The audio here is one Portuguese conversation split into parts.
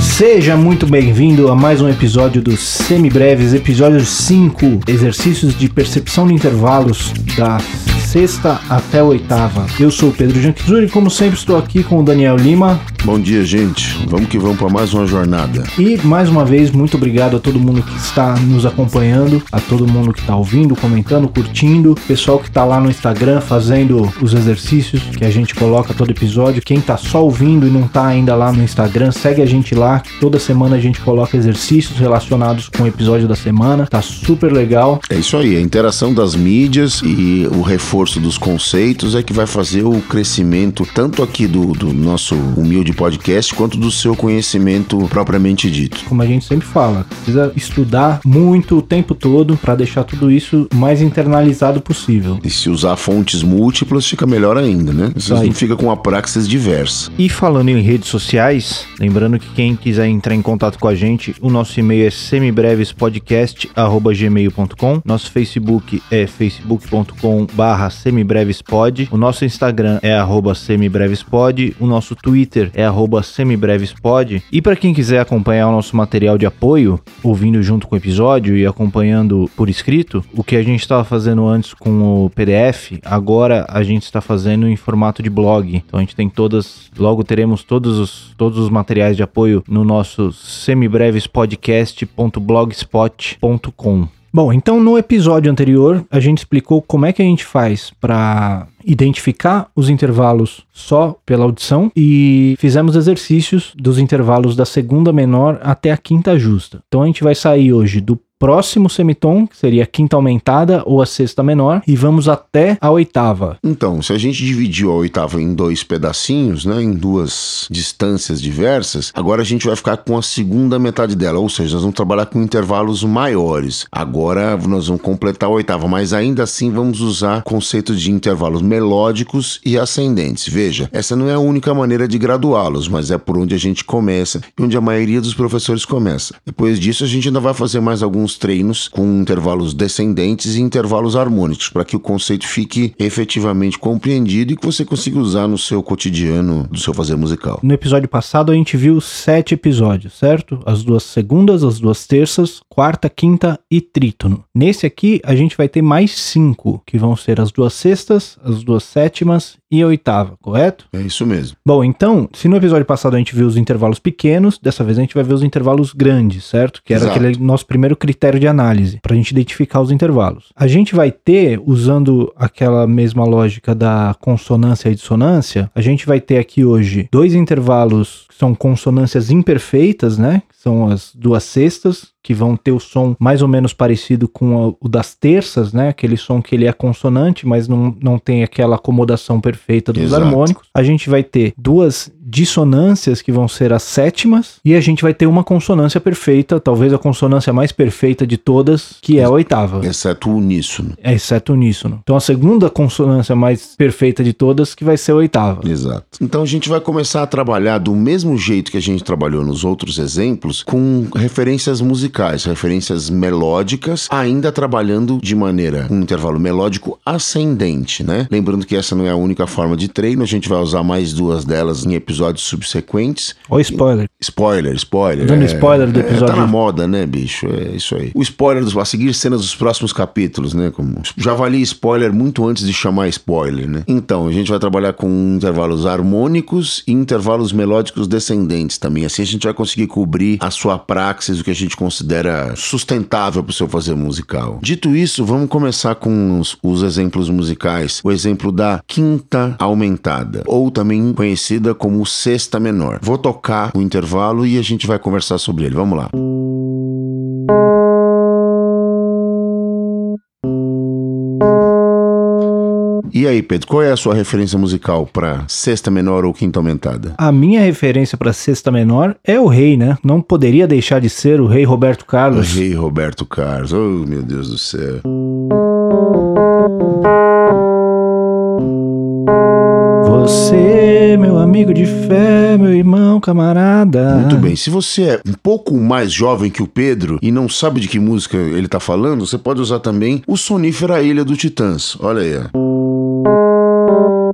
Seja muito bem-vindo a mais um episódio dos Semibreves, episódio 5, exercícios de percepção de intervalos da sexta até oitava. Eu sou o Pedro Janquizuri e como sempre estou aqui com o Daniel Lima. Bom dia, gente. Vamos que vamos para mais uma jornada. E mais uma vez, muito obrigado a todo mundo que está nos acompanhando, a todo mundo que está ouvindo, comentando, curtindo, pessoal que está lá no Instagram fazendo os exercícios que a gente coloca todo episódio. Quem está só ouvindo e não está ainda lá no Instagram, segue a gente lá. Toda semana a gente coloca exercícios relacionados com o episódio da semana. Tá super legal. É isso aí, a interação das mídias e o reforço dos conceitos é que vai fazer o crescimento tanto aqui do, do nosso humilde podcast quanto do seu conhecimento propriamente dito. Como a gente sempre fala, precisa estudar muito o tempo todo para deixar tudo isso o mais internalizado possível. E se usar fontes múltiplas, fica melhor ainda, né? Você Aí. não fica com uma praxis diversa. E falando em redes sociais, lembrando que quem quiser entrar em contato com a gente, o nosso e-mail é semibrevespodcast@gmail.com, nosso Facebook é facebook.com/semibrevespod, o nosso Instagram é arroba @semibrevespod, o nosso Twitter é arroba @semibrevespod. E para quem quiser acompanhar o nosso material de apoio, ouvindo junto com o episódio e acompanhando por escrito, o que a gente estava fazendo antes com o PDF, agora a gente está fazendo em formato de blog. Então a gente tem todas, logo teremos todos os, todos os materiais de apoio no nosso semibrevespodcast.blogspot.com. Bom, então no episódio anterior a gente explicou como é que a gente faz para identificar os intervalos só pela audição e fizemos exercícios dos intervalos da segunda menor até a quinta justa. Então a gente vai sair hoje do próximo semitom, que seria a quinta aumentada ou a sexta menor, e vamos até a oitava. Então, se a gente dividiu a oitava em dois pedacinhos, né, em duas distâncias diversas, agora a gente vai ficar com a segunda metade dela, ou seja, nós vamos trabalhar com intervalos maiores. Agora nós vamos completar a oitava, mas ainda assim vamos usar conceito de intervalos melódicos e ascendentes. Veja, essa não é a única maneira de graduá-los, mas é por onde a gente começa e onde a maioria dos professores começa. Depois disso, a gente ainda vai fazer mais alguns treinos com intervalos descendentes e intervalos harmônicos, para que o conceito fique efetivamente compreendido e que você consiga usar no seu cotidiano do seu fazer musical. No episódio passado a gente viu sete episódios, certo? As duas segundas, as duas terças, quarta, quinta e trítono. Nesse aqui a gente vai ter mais cinco, que vão ser as duas sextas, as duas sétimas e a oitava, correto? É isso mesmo. Bom, então, se no episódio passado a gente viu os intervalos pequenos, dessa vez a gente vai ver os intervalos grandes, certo? Que era Exato. aquele nosso primeiro critério de análise, para a gente identificar os intervalos. A gente vai ter, usando aquela mesma lógica da consonância e dissonância, a gente vai ter aqui hoje dois intervalos que são consonâncias imperfeitas, né? São as duas sextas, que vão ter o som mais ou menos parecido com a- o das terças, né? Aquele som que ele é consonante, mas não, não tem aquela acomodação perfeita dos Exato. harmônicos. A gente vai ter duas dissonâncias que vão ser as sétimas e a gente vai ter uma consonância perfeita, talvez a consonância mais perfeita de todas, que é a oitava. Exceto o uníssono. Exceto o uníssono. Então a segunda consonância mais perfeita de todas que vai ser a oitava. Exato. Então a gente vai começar a trabalhar do mesmo jeito que a gente trabalhou nos outros exemplos, com referências musicais, referências melódicas, ainda trabalhando de maneira um intervalo melódico ascendente, né? Lembrando que essa não é a única forma de treino, a gente vai usar mais duas delas em episódios subsequentes. Ó, spoiler. Spoiler, spoiler. Dando spoiler do é, episódio. Tá na moda, né, bicho? É isso aí. O spoiler dos, a seguir cenas dos próximos capítulos, né? Como já valia spoiler muito antes de chamar spoiler, né? Então, a gente vai trabalhar com intervalos harmônicos e intervalos melódicos descendentes também. Assim a gente vai conseguir cobrir a sua praxis, o que a gente considera sustentável para o seu fazer musical. Dito isso, vamos começar com os, os exemplos musicais. O exemplo da quinta aumentada, ou também conhecida como sexta menor. Vou tocar o intervalo e a gente vai conversar sobre ele. Vamos lá. E aí, Pedro, qual é a sua referência musical para sexta menor ou quinta aumentada? A minha referência para sexta menor é o rei, né? Não poderia deixar de ser o rei Roberto O Carlos. rei Roberto Carlos. Oh, meu Deus do céu. Você, meu amigo de fé, meu irmão, camarada. Muito bem. Se você é um pouco mais jovem que o Pedro e não sabe de que música ele tá falando, você pode usar também o Sonífera Ilha do Titãs. Olha aí. Ó.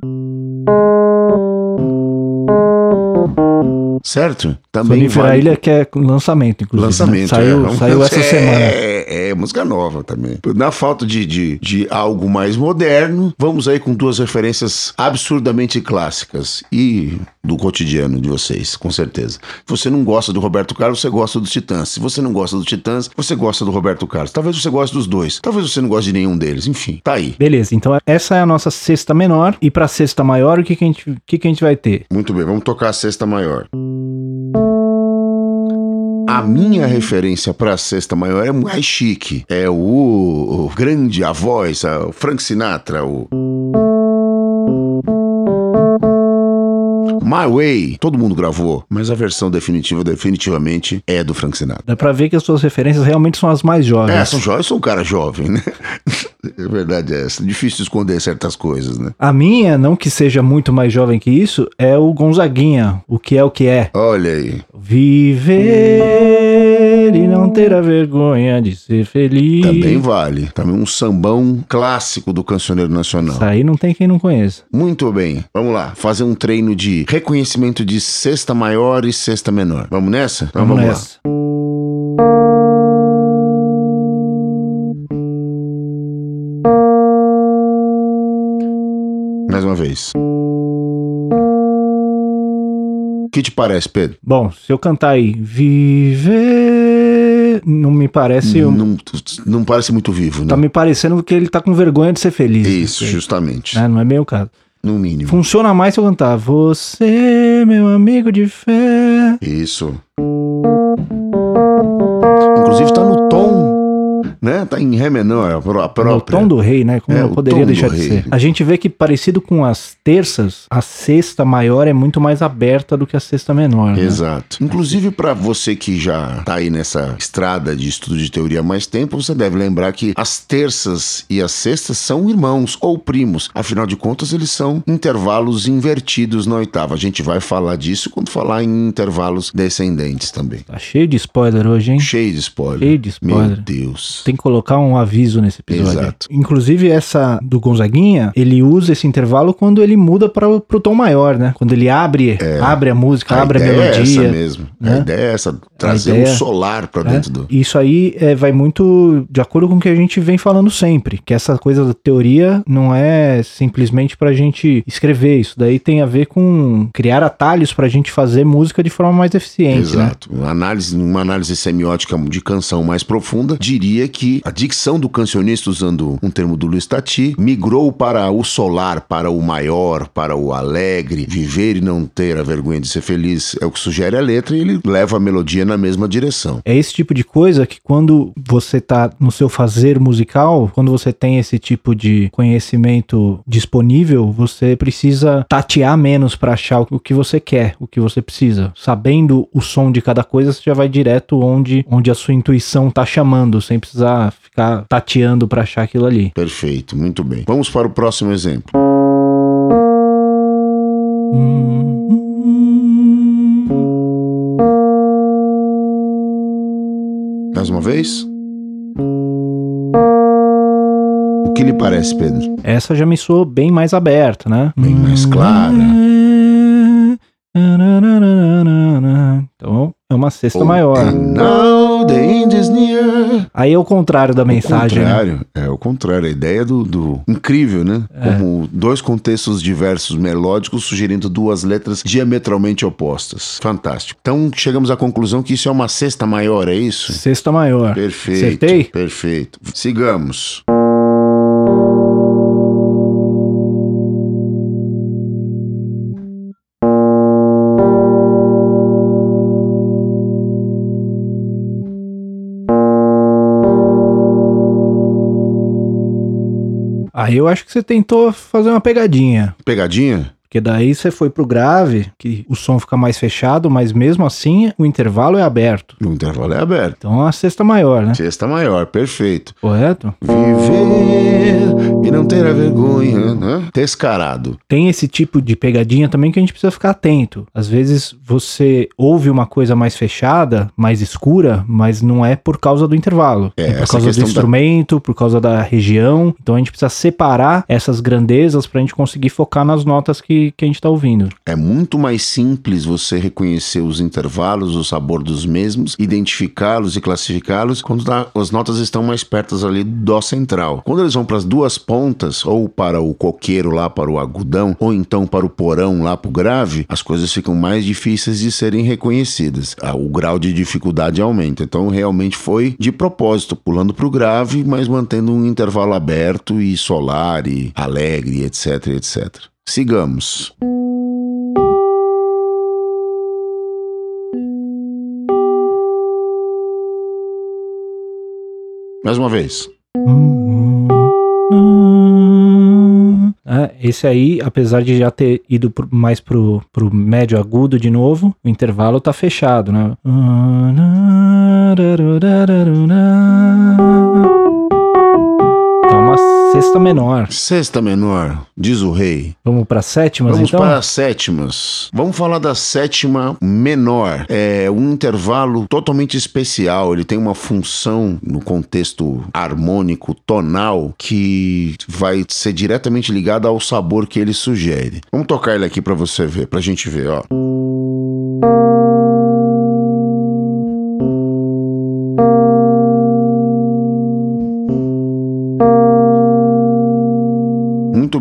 Certo? Também Sonífera vale- Ilha, que é lançamento, inclusive. né? Lançamento, Saiu, é. saiu essa é, semana. É, é, música nova também. Na falta de, de, de algo mais moderno, vamos aí com duas referências absurdamente clássicas e do cotidiano de vocês, com certeza. Se você não gosta do Roberto Carlos, você gosta dos Titãs. Se você não gosta dos Titãs, você gosta do Roberto Carlos. Talvez você goste dos dois. Talvez você não goste de nenhum deles. Enfim, tá aí. Beleza, então essa é a nossa sexta menor. E pra sexta maior, o que, que, a, gente, o que, que a gente vai ter? Muito bem, vamos tocar a sexta maior. A minha referência para a sexta maior é mais chique. É o, o grande, a voz, a- o Frank Sinatra, o. My Way, todo mundo gravou, mas a versão definitiva, definitivamente, é do Frank Sinatra. Dá pra ver que as suas referências realmente são as mais jovens. É, são jovens, eu sou um cara jovem, né? É verdade é essa. Difícil esconder certas coisas, né? A minha, não que seja muito mais jovem que isso, é o Gonzaguinha, o que é o que é. Olha aí. Viver e não ter a vergonha de ser feliz. Também vale. Também um sambão clássico do cancioneiro nacional. Isso aí não tem quem não conheça. Muito bem, vamos lá, fazer um treino de reconhecimento de sexta maior e sexta menor. Vamos nessa? Então Vamos, lá. nessa. Mais O que te parece, Pedro? Bom, se eu cantar aí, viver, não me parece. Não, não parece muito vivo, né? Tá me parecendo que ele tá com vergonha de ser feliz. Isso, justamente. Né? Não é bem o caso. No mínimo. Funciona mais se eu cantar. Você, meu amigo de fé. Isso. Inclusive tá no tom, né? Tá em Ré menor, a pró- a própria. No tom do rei, né? Como É, não o poderia deixar de rei. ser. A gente vê que, parecido com as terças, a sexta maior é muito mais aberta do que a sexta menor. né? Exato. Inclusive, para você que já tá aí nessa estrada de estudo de teoria há mais tempo, você deve lembrar que as terças e as sextas são irmãos ou primos. Afinal de contas, eles são intervalos invertidos na oitava. A gente vai falar disso quando falar em intervalos descendentes também. Tá cheio de spoiler hoje, hein? Cheio de spoiler. Cheio de spoiler. Meu Deus. Tem que colocar um aviso nesse episódio. Exato. Inclusive, essa do Gonzaguinha, ele usa esse intervalo quando ele muda para pro tom maior, né? Quando ele abre, abre a música, abre a, ideia é melodia. essa mesmo. A né? ideia é essa. Trazer ideia- um solar para né? dentro do. Isso aí é, vai muito de acordo com o que a gente vem falando sempre, que essa coisa da teoria não é simplesmente pra gente escrever, isso daí tem a ver com criar atalhos pra gente fazer música de forma mais eficiente, né? Exato. Uma análise, uma análise semiótica de canção mais profunda diria que a dicção do cancionista, usando um termo do Luiz Tati, migrou para o solar, para o maior, para o alegre, viver e não ter a vergonha de ser feliz. É o que sugere a letra e ele leva a melodia na mesma direção. É esse tipo de coisa que quando você tá no seu fazer musical, quando você tem esse tipo de conhecimento disponível, você precisa tatear menos pra achar o que você quer, o que você precisa. Sabendo o som de cada coisa, você já vai direto onde, onde a sua intuição tá chamando, sem precisar ficar tateando pra achar aquilo ali. Perfeito, muito bem. Vamos para o próximo exemplo. Mais uma vez. O que lhe parece, Pedro? Essa já me soou bem mais aberta, né? Bem mais clara. Então, é uma sexta Oh, maior. And now the end is near. Aí é o contrário da O mensagem. né? contrário, é o contrário. A ideia do, do- incrível, né? É. Como dois contextos diversos melódicos sugerindo duas letras diametralmente opostas. Fantástico. Então chegamos à conclusão que isso é uma sexta maior, é isso? Sexta maior. Perfeito. Acertei? Perfeito. Sigamos. Aí eu acho que você tentou fazer uma pegadinha. Pegadinha? Porque daí você foi pro grave, que o som fica mais fechado, mas mesmo assim o intervalo é aberto. O intervalo é aberto. Então é a sexta maior, né? Sexta maior, perfeito. Correto? Viver e não ter a vergonha, né? Descarado. Tem esse tipo de pegadinha também que a gente precisa ficar atento. Às vezes você ouve uma coisa mais fechada, mais escura, mas não é por causa do intervalo. É, É, por causa do questão da- instrumento, por causa da região. Então a gente precisa separar essas grandezas pra gente conseguir focar nas notas que, que a gente tá ouvindo. É muito mais simples você reconhecer os intervalos, o sabor dos mesmos, identificá-los e classificá-los quando as notas estão mais perto ali do dó central. Quando eles vão para as duas pontas, ou para o coqueiro lá para o agudão, ou então para o porão lá para o grave, as coisas ficam mais difíceis de serem reconhecidas. Ah, O grau de dificuldade aumenta. Então realmente foi de propósito, pulando para o grave, mas mantendo um intervalo aberto e solar e alegre, etc, etc. Sigamos. Mais uma vez. É, esse aí, apesar de já ter ido mais pro, pro médio agudo de novo, o intervalo tá fechado, né? Sexta menor. Sexta menor, diz o rei. Vamos pra sétimas Vamos então? para as sétimas. Vamos falar da sétima menor. É um intervalo totalmente especial. Ele tem uma função no contexto harmônico, tonal, que vai ser diretamente ligada ao sabor que ele sugere. Vamos tocar ele aqui para você ver, pra gente ver, ó.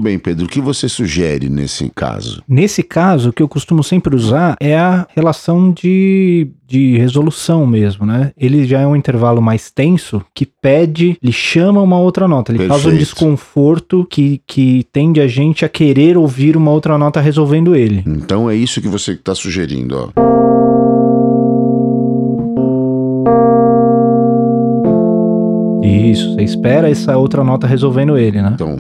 Bem, Pedro. O que você sugere nesse caso? Nesse caso, o que eu costumo sempre usar é a relação de, de resolução mesmo, né? Ele já é um intervalo mais tenso que pede, ele chama uma outra nota, ele causa um Perfeito. desconforto que, que tende a gente a querer ouvir uma outra nota resolvendo ele. Então é isso que você está sugerindo, ó. Isso, você espera essa outra nota resolvendo ele, né? Então.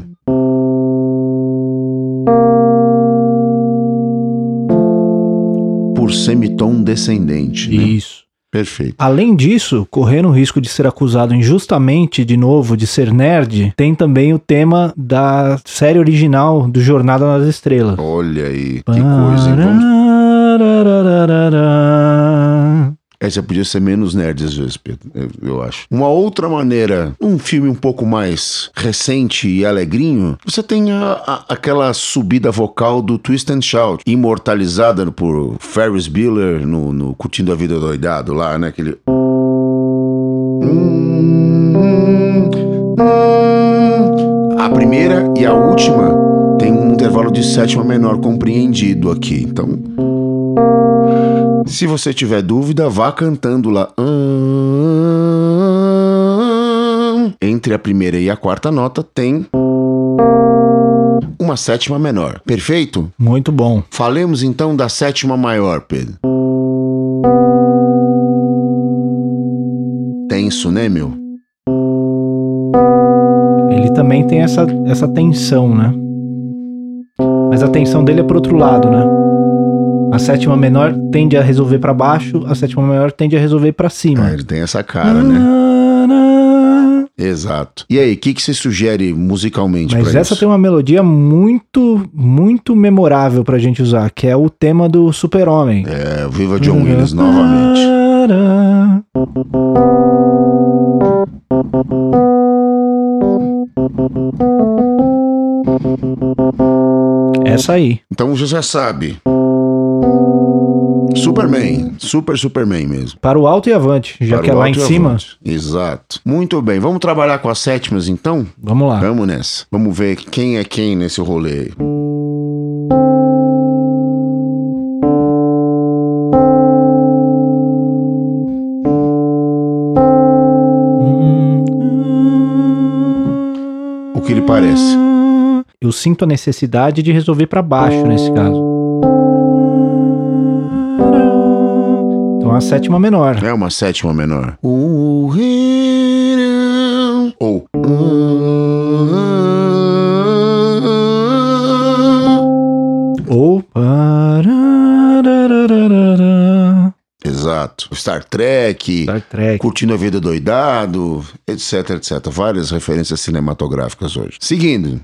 Por semitom descendente. Né? Isso. Perfeito. Além disso, correndo o risco de ser acusado injustamente, de novo, de ser nerd, tem também o tema da série original do Jornada nas Estrelas. Olha aí, que coisa, hein? Vamos... Essa podia ser menos nerd às vezes, Pedro, eu, eu acho. Uma outra maneira, um filme um pouco mais recente e alegrinho, você tem a- a- aquela subida vocal do Twist and Shout, imortalizada por Ferris Bueller no, no Curtindo a Vida Doidado lá, né? Aquele... A primeira e a última tem um intervalo de sétima menor compreendido aqui, então... Se você tiver dúvida, vá cantando lá. Entre a primeira e a quarta nota tem uma sétima menor. Perfeito? Muito bom. Falemos então da sétima maior, Pedro. Tenso, né, meu? Ele também tem essa, essa tensão, né? Mas a tensão dele é pro outro lado, né? A sétima menor tende a resolver pra baixo, a sétima maior tende a resolver pra Ah, cima. ele tem essa cara, né? Exato. E aí, o que, que você sugere musicalmente Mas essa isso? tem uma melodia muito, muito memorável pra gente usar, que é o tema do Super-Homem. É, Viva John Willis novamente. Essa aí. Então você já sabe. Superman, super Superman mesmo. Para o alto e avante, já Para que é lá em cima. avante. Exato. Muito bem, vamos trabalhar com as sétimas então? Vamos lá. Vamos nessa. Vamos ver quem é quem nesse rolê. O que lhe parece? Eu sinto a necessidade de resolver pra baixo nesse caso. uma sétima menor. É uma sétima menor. Ou. Ou. Exato. Star Trek, Star Trek, Curtindo a Vida Doidado, etc, etc. Várias referências cinematográficas hoje. Seguindo.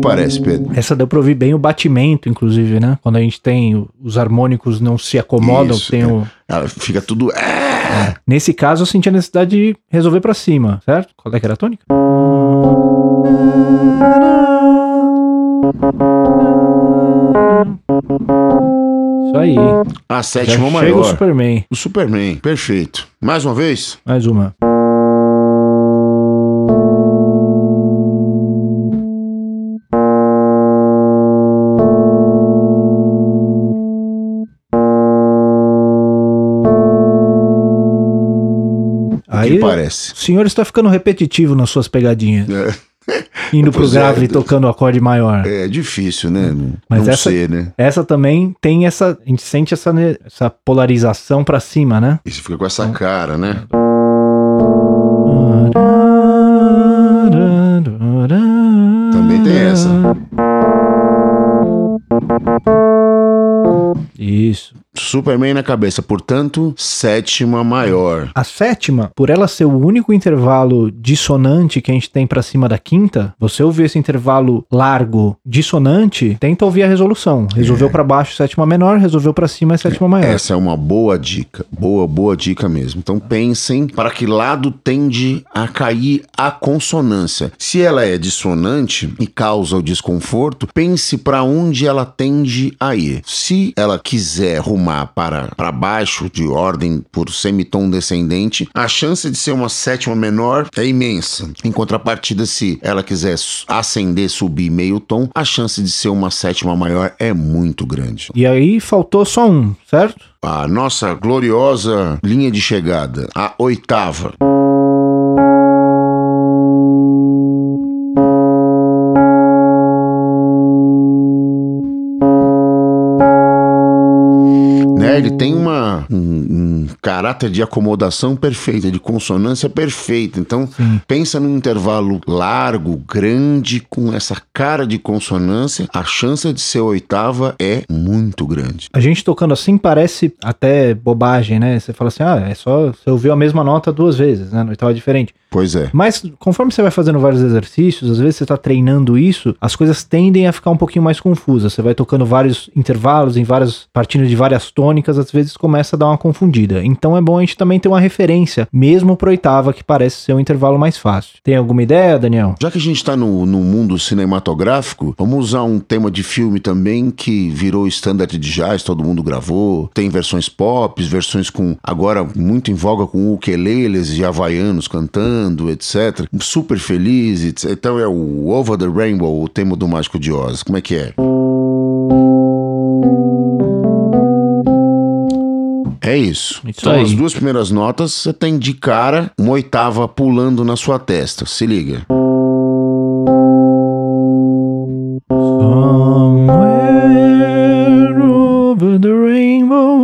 Parece, Pedro? Essa deu pra ouvir bem o batimento, inclusive, né? Quando a gente tem os harmônicos não se acomodam, Isso, tem é. o... Ela fica tudo. É. Nesse caso, eu senti a necessidade de resolver pra cima, certo? Qual é que era a tônica? Isso aí. A Já sétima chega maior. o Superman. O Superman, perfeito. Mais uma vez? Mais uma. Parece? o senhor está ficando repetitivo nas suas pegadinhas. É, Indo pro é. grave e tocando o acorde maior. é difícil, né? Mas não essa- ser, né? Essa também tem essa. A gente sente essa, essa polarização pra cima, né? E você fica com essa cara, né? Também tem essa. Isso. Superman na cabeça, portanto, sétima maior. A sétima, por ela ser o único intervalo dissonante que a gente tem pra cima da quinta, você ouvir esse intervalo largo dissonante, tenta ouvir a resolução. Resolveu pra baixo sétima menor, resolveu pra cima é sétima maior. Essa é uma boa dica. Boa, boa dica mesmo. Então pensem para que lado tende a cair a consonância. Se ela é dissonante e causa o desconforto, pense para onde ela tende a ir. Se ela quiser rumar para, para baixo, de ordem por semitom descendente, a chance de ser uma sétima menor é imensa. Em contrapartida, se ela quiser ascender, subir meio tom, a chance de ser uma sétima maior é muito grande. E aí faltou só um, certo? A nossa gloriosa linha de chegada, a oitava. Ele tem uma, um, um caráter de acomodação perfeita, de consonância perfeita. Então, pensa num intervalo largo, grande, com essa cara de consonância, a chance de ser oitava é muito grande. A gente tocando assim parece até bobagem, né? Você fala assim, ah, é só você ouviu a mesma nota duas vezes, né? No oitava diferente. Pois é. Mas conforme você vai fazendo vários exercícios, às vezes você tá treinando isso, as coisas tendem a ficar um pouquinho mais confusas. Você vai tocando vários intervalos em várias partindo de várias tônicas, às vezes começa a dar uma confundida. Então é bom a gente também ter uma referência, mesmo pro oitava, que parece ser um intervalo mais fácil. Tem alguma ideia, Daniel? Já que a gente está no, no mundo cinematográfico, vamos usar um tema de filme também que virou standard de jazz, todo mundo gravou. Tem versões pop, versões com agora muito em voga com ukeleles e havaianos cantando, etc. Super feliz, etc. Então é o Over the Rainbow, o tema do Mágico de Oz. Como é que é? É isso. Isso então, aí. as duas primeiras notas, você tem de cara uma oitava pulando na sua testa. Se liga.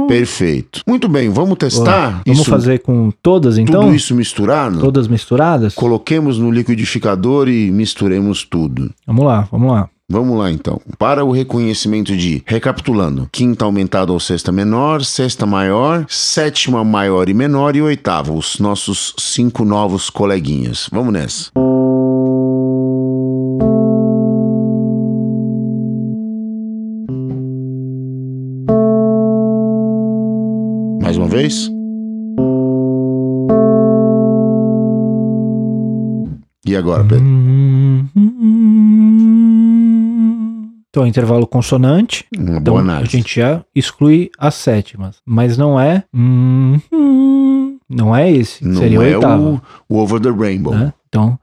Perfeito. Muito bem, vamos testar Vamos isso, fazer com todas então? tudo isso misturado? Todas misturadas? Coloquemos no liquidificador e misturemos tudo. Vamos lá, vamos lá. Vamos lá então. Para o reconhecimento de, recapitulando, quinta aumentada ou sexta menor, sexta maior, sétima maior e menor e oitava, os nossos cinco novos coleguinhas. Vamos nessa. Mais uma vez. E agora, Pedro? Então, intervalo consonante. Uma Então, boa a análise. gente já exclui as sétimas. Mas não é. Não é esse. Não seria o é oitavo. o, o Over the Rainbow. né? Então.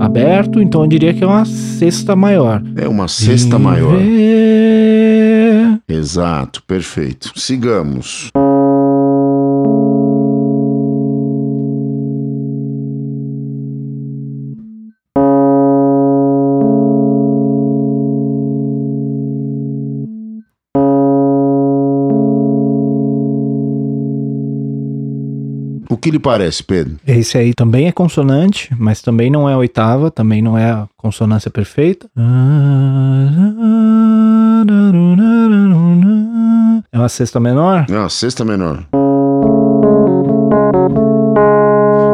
Aberto, então eu diria que é uma sexta maior. É uma sexta maior. Exato, perfeito. Sigamos. Que lhe parece, Pedro? Esse aí também é consonante, mas também não é a oitava, também não é a consonância perfeita. É uma sexta menor? É uma sexta menor.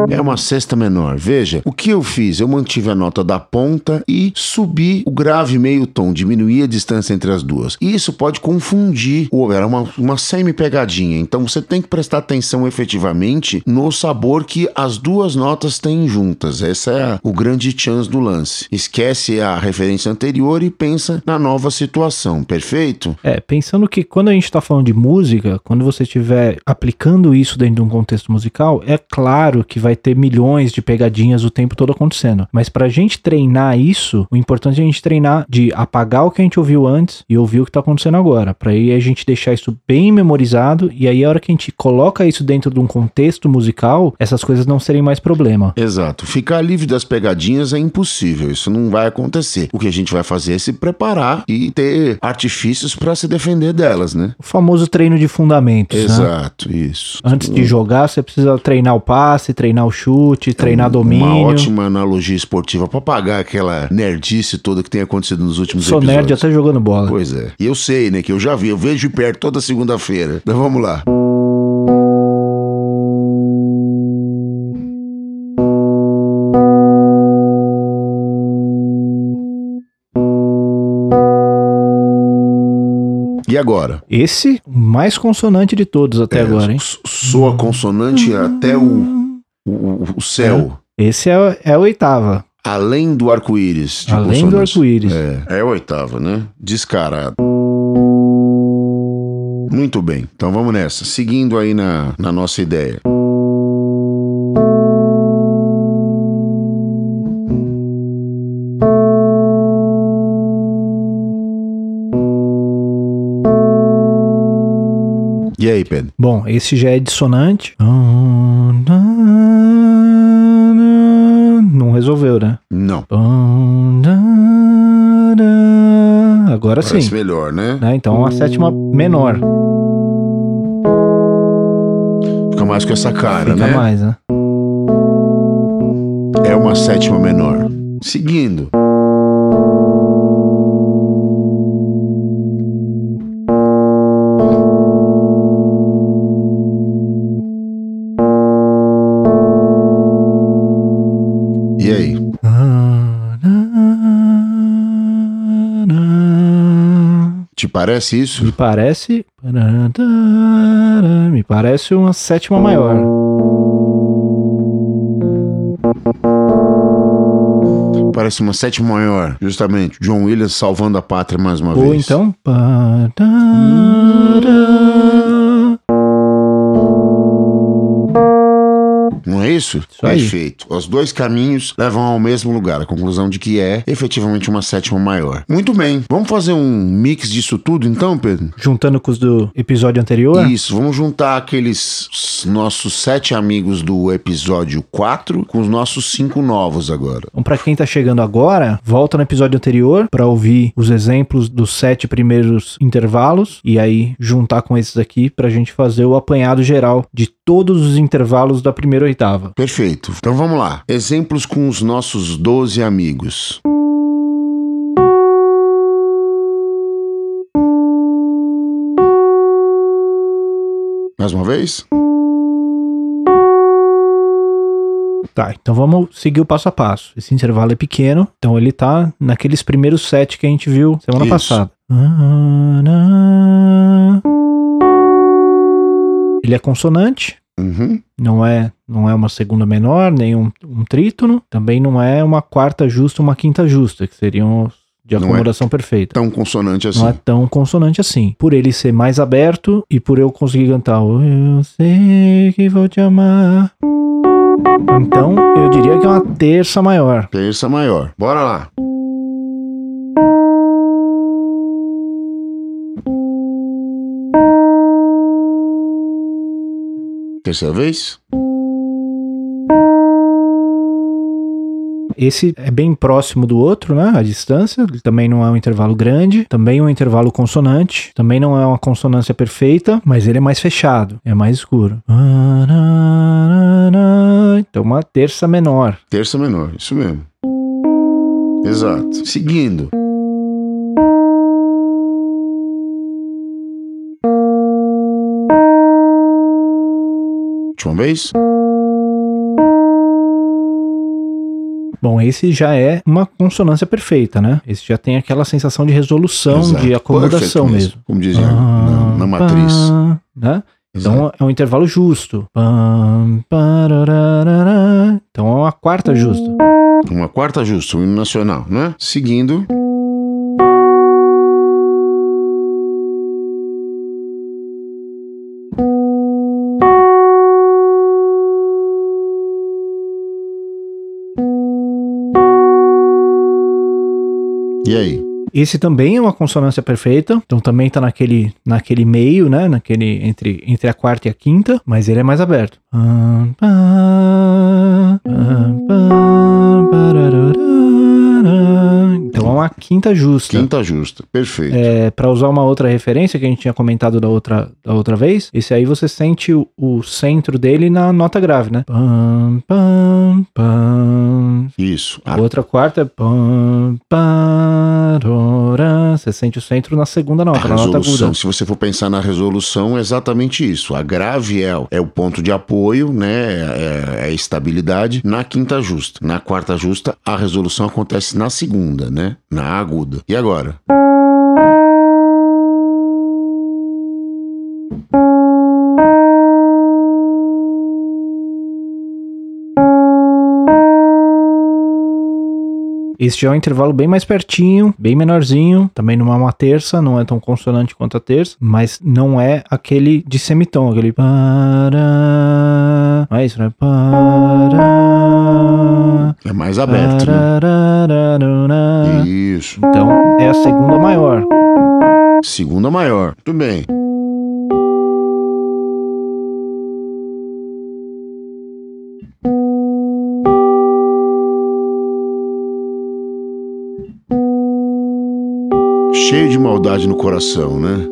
É uma sexta menor. Veja, o que eu fiz? Eu mantive a nota da ponta e subi o grave meio tom, diminuí a distância entre as duas. E isso pode confundir, ou era uma, uma semi-pegadinha. Então você tem que prestar atenção efetivamente no sabor que as duas notas têm juntas. Essa é a, o grande chance do lance. Esquece a referência anterior e pensa na nova situação, perfeito? É, pensando que quando a gente está falando de música, quando você estiver aplicando isso dentro de um contexto musical, é claro que vai ter milhões de pegadinhas o tempo todo acontecendo. Mas pra gente treinar isso, o importante é a gente treinar de apagar o que a gente ouviu antes e ouvir o que tá acontecendo agora. Pra aí a gente deixar isso bem memorizado e aí a hora que a gente coloca isso dentro de um contexto musical, essas coisas não serem mais problema. Exato. Ficar livre das pegadinhas é impossível. Isso não vai acontecer. O que a gente vai fazer é se preparar e ter artifícios para se defender delas, né? O famoso treino de fundamentos. né? Exato, isso. Antes de jogar, você precisa treinar o passe, treinar o chute, treinar Uma domínio. ótima analogia esportiva para pagar aquela nerdice toda que tem acontecido nos últimos Sou episódios. nerd até jogando bola. Pois é. E eu sei, né, que eu já vi, eu vejo de perto toda segunda-feira. Mas vamos lá. E agora? Esse, mais consonante de todos até É, agora, hein? so- Soa consonante até o, o, o céu. Esse é, é a oitava. Além do arco-íris. Além do arco-íris. É, é a oitava, né? Descarado. Muito bem, então vamos nessa. Seguindo aí na, na nossa ideia. E aí, Pedro? Bom, esse já é dissonante. Não resolveu, né? Não, Agora sim. parece melhor, né? Né? Então, uma sétima menor. Fica mais com essa cara, Fica né? mais, né? É uma sétima menor. Seguindo. Te parece isso? Me parece. Me parece uma sétima maior. Parece uma sétima maior, justamente. John Williams salvando a pátria mais uma Ou vez. então. Isso? Isso. Perfeito. Os dois caminhos levam ao mesmo lugar. A conclusão de que é efetivamente uma sétima maior. Muito bem. Vamos fazer um mix disso tudo então, Pedro? Juntando com os do episódio anterior. Isso, vamos juntar aqueles nossos sete amigos do episódio 4 com os nossos cinco novos agora. Então, pra quem tá chegando agora, volta no episódio anterior pra ouvir os exemplos dos sete primeiros intervalos e aí juntar com esses aqui pra gente fazer o apanhado geral de todos os intervalos da primeira oitava. Perfeito. Então vamos lá. Exemplos com os nossos 12 amigos. Mais uma vez? Tá, então vamos seguir o passo a passo. Esse intervalo é pequeno, então ele tá naqueles primeiros sete que a gente viu semana Isso. passada. Ele é consonante, Uhum. não é, não é uma segunda menor, nem um, um trítono, também não é uma quarta justa, uma quinta justa, que seriam de Não é. acomodação perfeita. Tão consonante assim. Não é tão consonante assim. Por ele ser mais aberto e por eu conseguir cantar o Eu sei que vou te amar. Então, eu diria que é uma terça maior. Terça maior. Bora lá. Terceira vez? esse é bem próximo do outro, né? A distância. Ele também não é um intervalo grande. Também é um intervalo consonante. Também não é uma consonância perfeita, mas ele é mais fechado, é mais escuro. Então, uma terça menor. Terça menor, isso mesmo. Exato. Seguindo. Última vez. Bom, esse já é uma consonância perfeita, né? Esse já tem aquela sensação de resolução, Exato. de acomodação Perfect mesmo. Como dizia Ah, na, na matriz. pá, né? Então é um intervalo justo. Então é uma quarta justa. Uma quarta justa, o hino nacional, né? Seguindo. E aí? Esse também é uma consonância perfeita, então também tá naquele, naquele meio, né? Naquele entre, entre a quarta e a quinta, mas ele é mais aberto. Então é uma quinta justa. Quinta justa, perfeito. É, para usar uma outra referência que a gente tinha comentado da outra, da outra vez, esse aí você sente o, o centro dele na nota grave, né? Pam, pam, pam. Isso. A outra quarta é pam, parorá. Você sente o centro na segunda A nota, na nota resolução, aguda. se você for pensar na resolução, é exatamente isso. A grave é, o- é o ponto de apoio, né? É, é a estabilidade na quinta justa. Na quarta justa, a resolução acontece na segunda, né? Na aguda. E agora? Esse já é um intervalo bem mais pertinho, bem menorzinho. Também não é uma terça, não é tão consonante quanto a terça, mas não é aquele de semitom, aquele para. Não é isso, né? Para. É mais aberto, né? Isso. Então é a segunda maior. Segunda maior. Muito bem. Cheio de maldade no coração, né?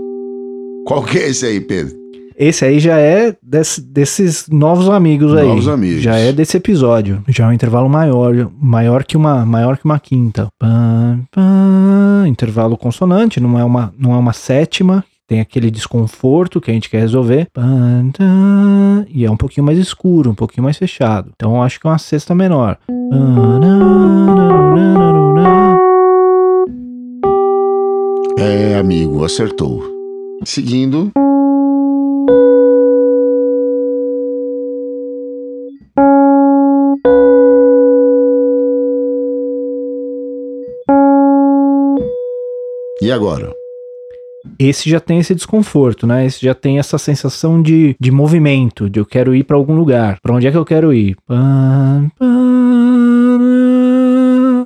Qual que é esse aí, Pedro? Esse aí já é desse- desses novos amigos aí. Novos amigos. Já é desse episódio. Já é um intervalo maior, maior que uma, maior que uma quinta. Pam, pam, intervalo consonante, não é uma, não é uma sétima. Tem aquele desconforto que a gente quer resolver. Pam, tam, e é um pouquinho mais escuro, um pouquinho mais fechado. Então eu acho que é uma sexta menor. É, amigo, acertou. Seguindo. E agora? Esse já tem esse desconforto, né? Esse já tem essa sensação de, de movimento, de eu quero ir pra algum lugar. Pra onde é que eu quero ir?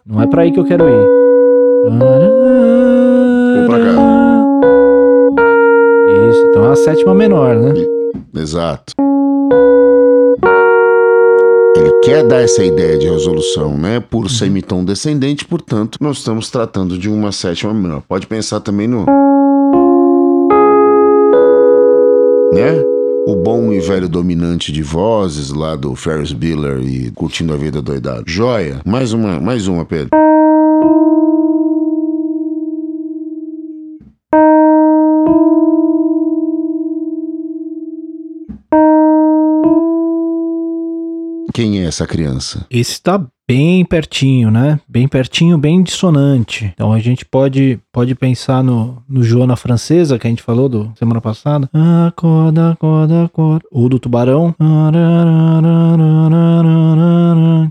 Não é pra aí que eu quero ir. Vou pra cá. Isso, então é a sétima menor, né? Exato. Ele quer dar essa ideia de resolução, né? Por semitom descendente, portanto, nós estamos tratando de uma sétima menor. Pode pensar também no. Né? O bom e velho dominante de vozes lá do Ferris Bueller e curtindo a vida doidado. Joia. Mais uma, mais uma, Pedro. Quem é essa criança? Esse tá bem pertinho, né? Bem pertinho, bem dissonante. Então a gente pode, pode pensar no, no Joana Francesa, que a gente falou do semana passada. Acorda, acorda, acorda. Ou do Tubarão.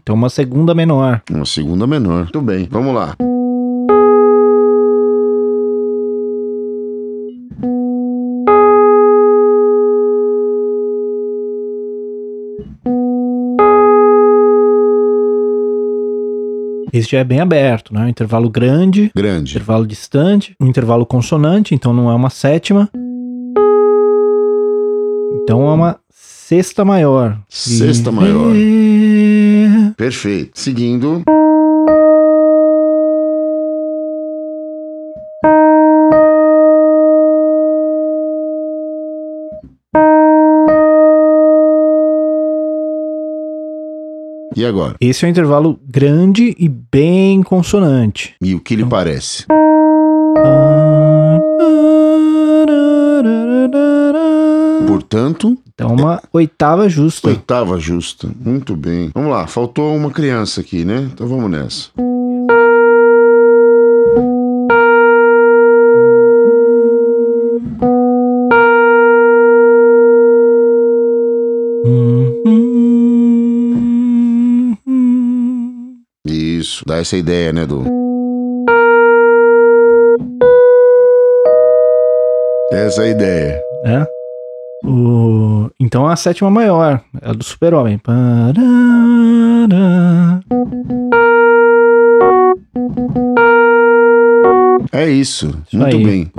Então uma segunda menor. Uma segunda menor. Muito bem, vamos lá. Esse já é bem aberto, né? Um intervalo grande, Grande. intervalo distante, um intervalo consonante, então não é uma sétima. Então é uma sexta maior. Sexta maior. E- Perfeito. Seguindo. E agora? Esse é um intervalo grande e bem consonante. E o que lhe parece? Portanto, Então, uma oitava justa. oitava justa. Muito bem. Vamos lá, faltou uma criança aqui, né? Então vamos nessa. Isso, dá essa ideia, né, Du? Essa é a ideia. É? O... Então a sétima maior, é a do super-homem. É isso. Isso Muito aí. bem.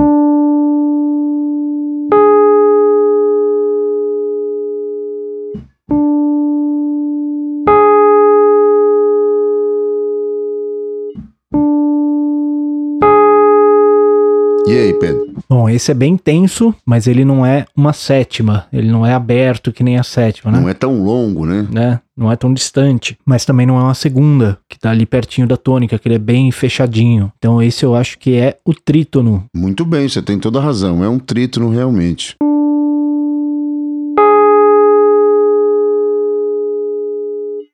E aí, Pedro? Bom, esse é bem tenso, mas ele não é uma sétima. Ele não é aberto que nem a sétima, né? Não é tão longo, né? né? Não é tão distante, mas também não é uma segunda, que tá ali pertinho da tônica, que ele é bem fechadinho. Então esse eu acho que é o trítono. Muito bem, você tem toda a razão. É um trítono realmente.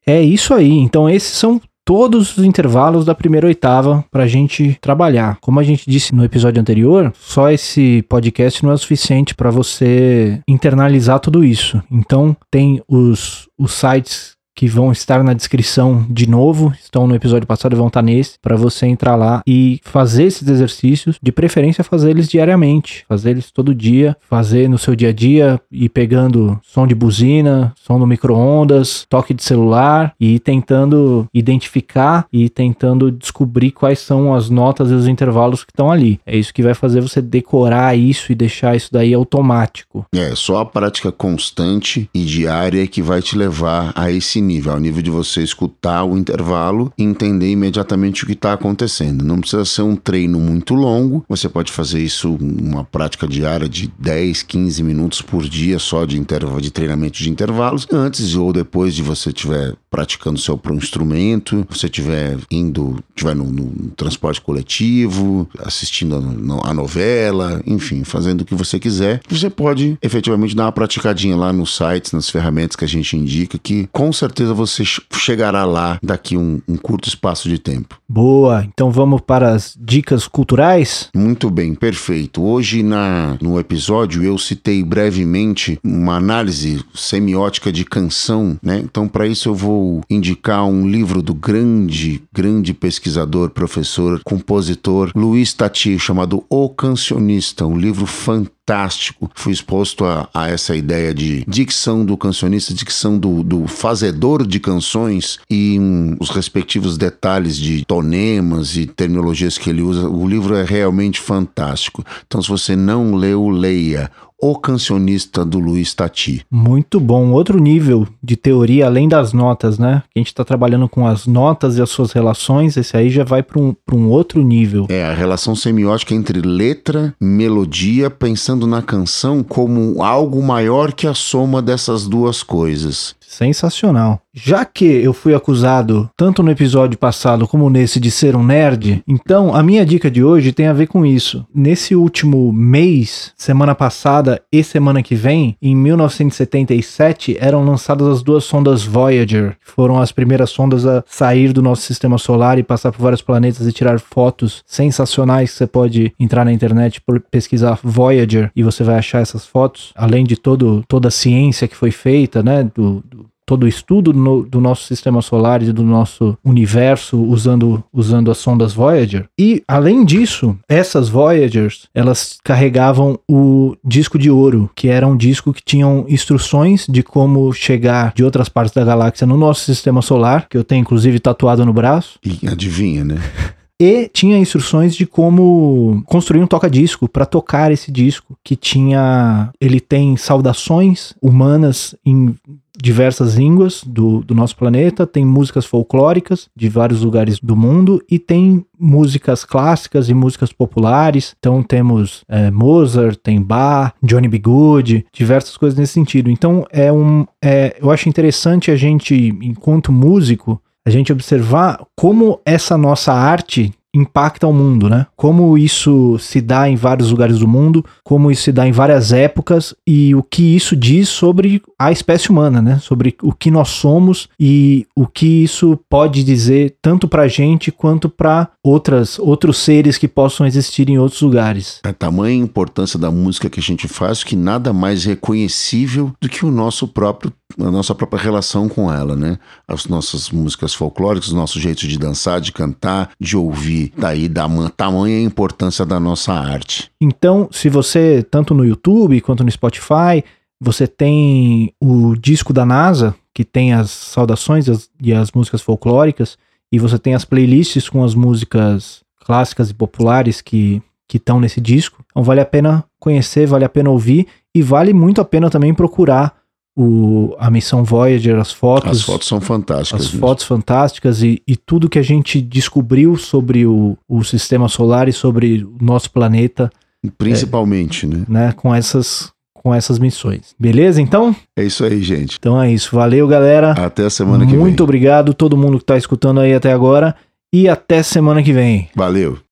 É isso aí. Então esses são todos os intervalos da primeira oitava para a gente trabalhar. Como a gente disse no episódio anterior, só esse podcast não é o suficiente para você internalizar tudo isso. Então tem os, os sites que vão estar na descrição de novo, estão no episódio passado e vão estar nesse, para você entrar lá e fazer esses exercícios, de preferência fazer eles diariamente, fazer eles todo dia, fazer no seu dia a dia, ir pegando som de buzina, som do micro-ondas, toque de celular e tentando identificar e tentando descobrir quais são as notas e os intervalos que estão ali. É isso que vai fazer você decorar isso e deixar isso daí automático. É, só a prática constante e diária que vai te levar a esse nível, ao nível de você escutar o intervalo e entender imediatamente o que está acontecendo. Não precisa ser um treino muito longo, você pode fazer isso uma prática diária de 10, 15 minutos por dia só de, intervalo, de treinamento de intervalos, antes ou depois de você estiver praticando seu instrumento, você estiver indo, estiver no, no transporte coletivo, assistindo a, a novela, enfim, fazendo o que você quiser, você pode efetivamente dar uma praticadinha lá nos sites, nas ferramentas que a gente indica, que com certeza você che- chegará lá daqui um, um curto espaço de tempo. Boa, então vamos para as dicas culturais? Muito bem, perfeito. Hoje na, no episódio eu citei brevemente uma análise semiótica de canção, né? Então para isso eu vou indicar um livro do grande, grande pesquisador, professor, compositor Luiz Tati, chamado O Cancionista, um livro fantástico. Fui exposto a, a essa ideia de dicção do cancionista, dicção do, do fazedor de canções e hum, os respectivos detalhes de tonemas e terminologias que ele usa. O livro é realmente fantástico. Então, se você não leu, leia. O Cancionista do Luiz Tati. Muito bom. Outro nível de teoria além das notas, né? Que a gente está trabalhando com as notas e as suas relações. Esse aí já vai para um, pra um outro nível. É a relação semiótica entre letra, melodia, pensando na canção como algo maior que a soma dessas duas coisas. Sensacional. Já que eu fui acusado, tanto no episódio passado como nesse, de ser um nerd, então a minha dica de hoje tem a ver com isso. Nesse último mês, semana passada e semana que vem, em 1977, eram lançadas as duas sondas Voyager, que foram as primeiras sondas a sair do nosso sistema solar e passar por vários planetas e tirar fotos sensacionais. Você pode entrar na internet por pesquisar Voyager e você vai achar essas fotos, além de todo, toda a ciência que foi feita, né? Do, do- todo o estudo no- do nosso sistema solar e do nosso universo usando, usando as sondas Voyager. E, além disso, essas Voyagers, elas carregavam o disco de ouro, que era um disco que tinham instruções de como chegar de outras partes da galáxia no nosso sistema solar, que eu tenho inclusive tatuado no braço. E adivinha, né? E tinha instruções de como construir um toca-disco para tocar esse disco, que tinha. Ele tem saudações humanas em diversas línguas do, do nosso planeta, tem músicas folclóricas de vários lugares do mundo e tem músicas clássicas e músicas populares. Então temos é, Mozart, tem Bach, Johnny B. Good, diversas coisas nesse sentido. Então é um, é, eu acho interessante a gente, enquanto músico, a gente observar como essa nossa arte impacta o mundo, né? Como isso se dá em vários lugares do mundo, como isso se dá em várias épocas e o que isso diz sobre a espécie humana, né? Sobre o que nós somos e o que isso pode dizer tanto pra gente quanto para outras outros seres que possam existir em outros lugares. A tamanha importância da música que a gente faz que nada mais reconhecível do que o nosso próprio a nossa própria relação com ela, né? As nossas músicas folclóricas, os nossos jeitos de dançar, de cantar, de ouvir, daí da tamanha importância da nossa arte. Então, se você, tanto no YouTube quanto no Spotify, você tem o disco da NASA, que tem as saudações e as músicas folclóricas, e você tem as playlists com as músicas clássicas e populares que que estão nesse disco. Então vale a pena conhecer, vale a pena ouvir e vale muito a pena também procurar o, a missão Voyager, as fotos. As fotos são fantásticas. As mesmo. fotos fantásticas e, e, tudo que a gente descobriu sobre o, o sistema solar e sobre o nosso planeta. Principalmente, é, né? né? Com essas com essas missões. Beleza, então? É isso aí, gente. Então é isso. Valeu, galera. Até a semana que vem. Muito obrigado todo mundo que está escutando aí até agora e até semana que vem. Valeu.